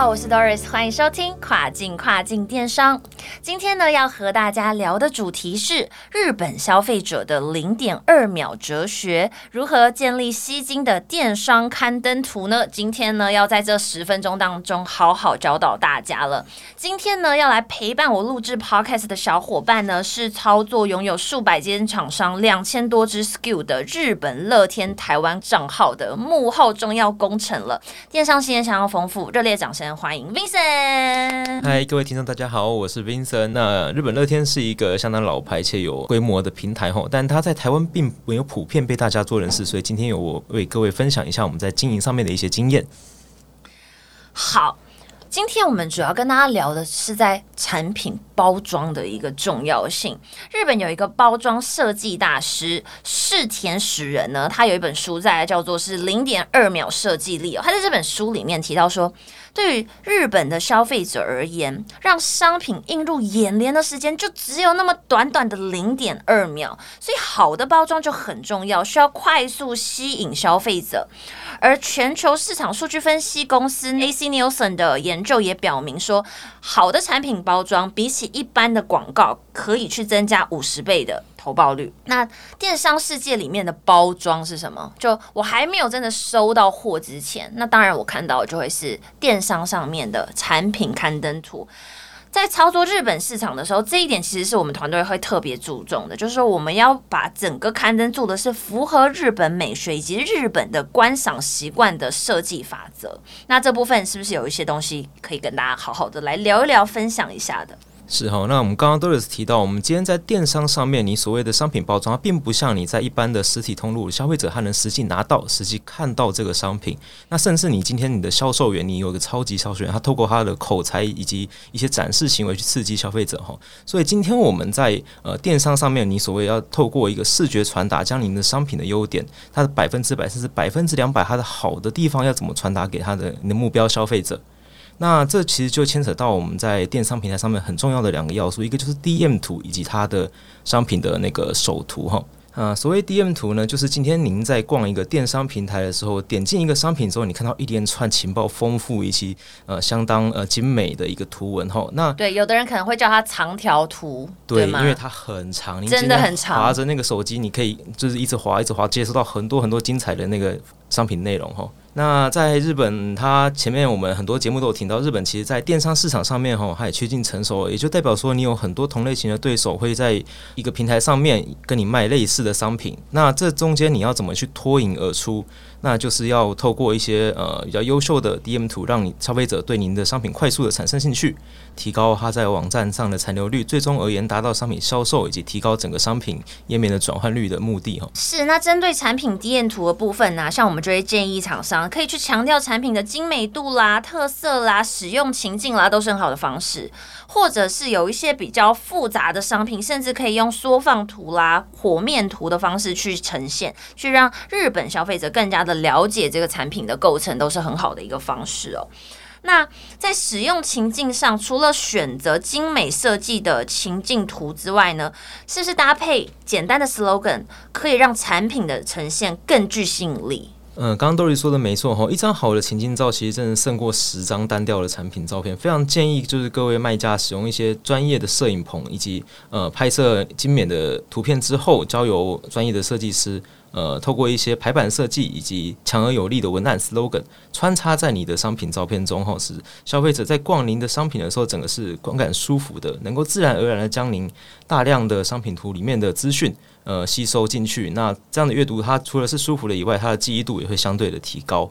好，我是 Doris，欢迎收听跨境跨境电商。今天呢，要和大家聊的主题是日本消费者的零点二秒哲学，如何建立吸睛的电商刊登图呢？今天呢，要在这十分钟当中好好教导大家了。今天呢，要来陪伴我录制 Podcast 的小伙伴呢，是操作拥有数百间厂商、两千多支 SKU 的日本乐天台湾账号的幕后重要工程了。电商经验想要丰富，热烈掌声欢迎 Vincent。嗨，各位听众，大家好，我是冰森。那日本乐天是一个相当老牌且有规模的平台吼，但它在台湾并没有普遍被大家做人事，所以今天有我为各位分享一下我们在经营上面的一些经验。好，今天我们主要跟大家聊的是在产品包装的一个重要性。日本有一个包装设计大师世田史人呢，他有一本书在叫做是零点二秒设计力哦。他在这本书里面提到说。对于日本的消费者而言，让商品映入眼帘的时间就只有那么短短的零点二秒，所以好的包装就很重要，需要快速吸引消费者。而全球市场数据分析公司 AC Nielsen 的研就也表明说，好的产品包装比起一般的广告，可以去增加五十倍的。投报率。那电商世界里面的包装是什么？就我还没有真的收到货之前，那当然我看到就会是电商上面的产品刊登图。在操作日本市场的时候，这一点其实是我们团队会特别注重的，就是说我们要把整个刊登做的是符合日本美学以及日本的观赏习惯的设计法则。那这部分是不是有一些东西可以跟大家好好的来聊一聊、分享一下的？是哈，那我们刚刚都有提到，我们今天在电商上面，你所谓的商品包装，它并不像你在一般的实体通路，消费者他能实际拿到、实际看到这个商品。那甚至你今天你的销售员，你有一个超级销售员，他透过他的口才以及一些展示行为去刺激消费者哈。所以今天我们在呃电商上面，你所谓要透过一个视觉传达，将您的商品的优点，它的百分之百甚至百分之两百，它的好的地方要怎么传达给他的你的目标消费者？那这其实就牵扯到我们在电商平台上面很重要的两个要素，一个就是 DM 图以及它的商品的那个首图哈。啊，所谓 DM 图呢，就是今天您在逛一个电商平台的时候，点进一个商品之后，你看到一连串情报丰富以及呃相当呃精美的一个图文哈。那对，有的人可能会叫它长条图，对，因为它很长，真的很长。划着那个手机，你可以就是一直划一直划，接收到很多很多精彩的那个商品内容哈。那在日本，它前面我们很多节目都有听到，日本其实，在电商市场上面哈，它也趋近成熟，也就代表说，你有很多同类型的对手会在一个平台上面跟你卖类似的商品。那这中间你要怎么去脱颖而出？那就是要透过一些呃比较优秀的 DM 图，让你消费者对您的商品快速的产生兴趣，提高它在网站上的残留率，最终而言达到商品销售以及提高整个商品页面的转换率的目的哈。是，那针对产品 DM 图的部分呢，像我们就会建议厂商可以去强调产品的精美度啦、特色啦、使用情境啦，都是很好的方式。或者是有一些比较复杂的商品，甚至可以用缩放图啦、火面图的方式去呈现，去让日本消费者更加的了解这个产品的构成，都是很好的一个方式哦。那在使用情境上，除了选择精美设计的情境图之外呢，是不是搭配简单的 slogan，可以让产品的呈现更具吸引力？嗯，刚刚 Dory 说的没错哈，一张好的情境照其实真的胜过十张单调的产品照片。非常建议就是各位卖家使用一些专业的摄影棚，以及呃拍摄精美的图片之后，交由专业的设计师。呃，透过一些排版设计以及强而有力的文案 slogan 穿插在你的商品照片中，后使消费者在逛您的商品的时候，整个是观感舒服的，能够自然而然的将您大量的商品图里面的资讯呃吸收进去。那这样的阅读，它除了是舒服的以外，它的记忆度也会相对的提高。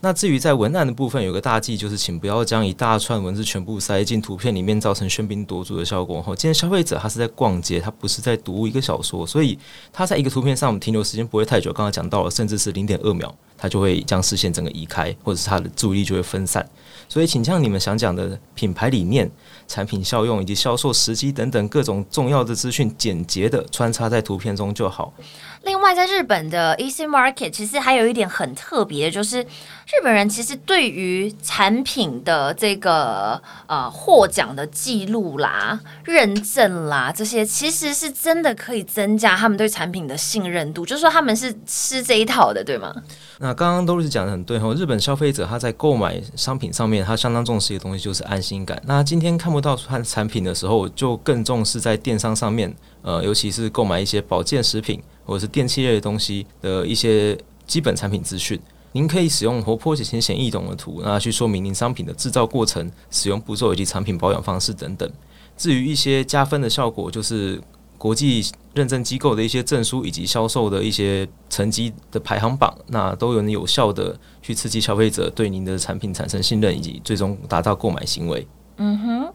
那至于在文案的部分，有个大忌就是，请不要将一大串文字全部塞进图片里面，造成喧宾夺主的效果。吼，今天消费者他是在逛街，他不是在读一个小说，所以他在一个图片上停留时间不会太久。刚刚讲到了，甚至是零点二秒。他就会将视线整个移开，或者是他的注意力就会分散。所以，请将你们想讲的品牌理念、产品效用以及销售时机等等各种重要的资讯，简洁的穿插在图片中就好。另外，在日本的 Easy Market，其实还有一点很特别，就是日本人其实对于产品的这个呃获奖的记录啦、认证啦这些，其实是真的可以增加他们对产品的信任度。就是说，他们是吃这一套的，对吗？那刚刚都是讲的很对哦，日本消费者他在购买商品上面，他相当重视一个东西，就是安心感。那今天看不到他的产品的时候，就更重视在电商上面，呃，尤其是购买一些保健食品。或者是电器类的东西的一些基本产品资讯，您可以使用活泼且浅显易懂的图，那去说明您商品的制造过程、使用步骤以及产品保养方式等等。至于一些加分的效果，就是国际认证机构的一些证书以及销售的一些成绩的排行榜，那都有能有效的去刺激消费者对您的产品产生信任，以及最终达到购买行为。嗯哼。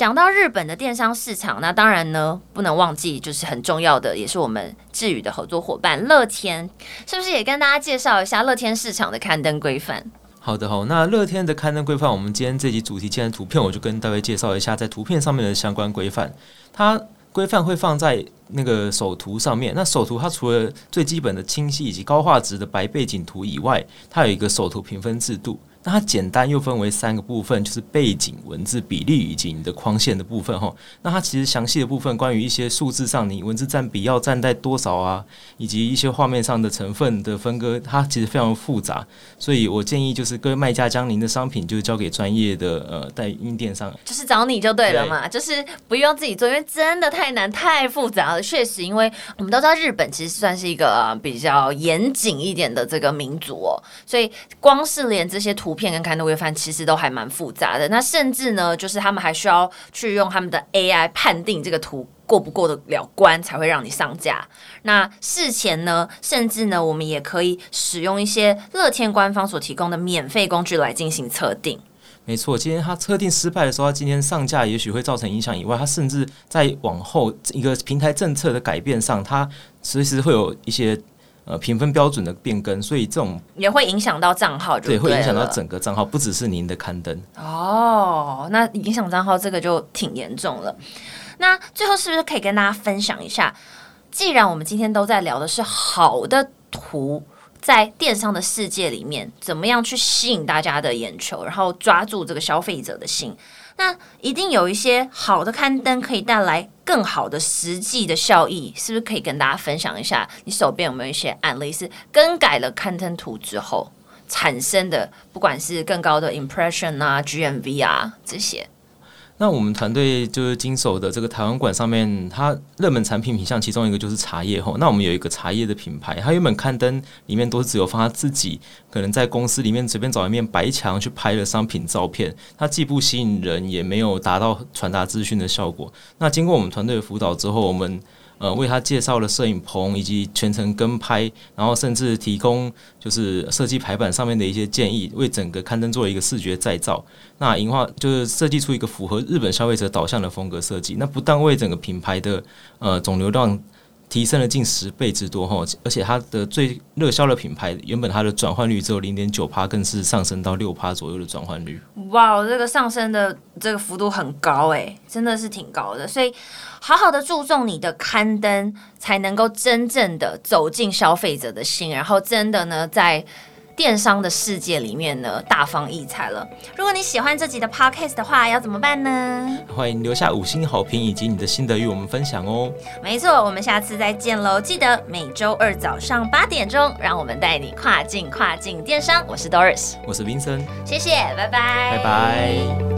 讲到日本的电商市场，那当然呢，不能忘记就是很重要的，也是我们智宇的合作伙伴乐天，是不是也跟大家介绍一下乐天市场的刊登规范？好的，好，那乐天的刊登规范，我们今天这集主题既然图片，我就跟大家介绍一下在图片上面的相关规范。它规范会放在那个首图上面，那首图它除了最基本的清晰以及高画质的白背景图以外，它有一个首图评分制度。那它简单又分为三个部分，就是背景、文字比例以及你的框线的部分哈。那它其实详细的部分，关于一些数字上，你文字占比要占在多少啊，以及一些画面上的成分的分割，它其实非常复杂。所以我建议就是各位卖家将您的商品就交给专业的呃代运电商，就是找你就对了嘛，就是不用自己做，因为真的太难太复杂了。确实，因为我们都知道日本其实算是一个比较严谨一点的这个民族哦，所以光是连这些图。图片跟刊登规范其实都还蛮复杂的，那甚至呢，就是他们还需要去用他们的 AI 判定这个图过不过得了关，才会让你上架。那事前呢，甚至呢，我们也可以使用一些乐天官方所提供的免费工具来进行测定。没错，今天他测定失败的时候，他今天上架也许会造成影响以外，他甚至在往后一个平台政策的改变上，他随时会有一些。呃，评分标准的变更，所以这种也会影响到账号，对，会影响到整个账号，不只是您的刊登。哦，那影响账号这个就挺严重了。那最后是不是可以跟大家分享一下？既然我们今天都在聊的是好的图，在电商的世界里面，怎么样去吸引大家的眼球，然后抓住这个消费者的心？那一定有一些好的刊登可以带来更好的实际的效益，是不是可以跟大家分享一下？你手边有没有一些案例是更改了刊登图之后产生的，不管是更高的 impression 啊、GMV 啊这些？那我们团队就是经手的这个台湾馆上面，它热门产品品项其中一个就是茶叶吼。那我们有一个茶叶的品牌，它原本刊登里面都是只有放他自己，可能在公司里面随便找一面白墙去拍的商品照片，它既不吸引人，也没有达到传达资讯的效果。那经过我们团队的辅导之后，我们。呃，为他介绍了摄影棚以及全程跟拍，然后甚至提供就是设计排版上面的一些建议，为整个刊登做一个视觉再造。那银化就是设计出一个符合日本消费者导向的风格设计。那不但为整个品牌的呃总流量。提升了近十倍之多哈，而且它的最热销的品牌，原本它的转换率只有零点九趴，更是上升到六趴左右的转换率。哇，这个上升的这个幅度很高哎，真的是挺高的。所以，好好的注重你的刊登，才能够真正的走进消费者的心，然后真的呢，在。电商的世界里面呢，大放异彩了。如果你喜欢这集的 podcast 的话，要怎么办呢？欢迎留下五星好评以及你的心得与我们分享哦。没错，我们下次再见喽！记得每周二早上八点钟，让我们带你跨境跨境电商。我是 Doris，我是 Vincent，谢谢，拜拜，拜拜。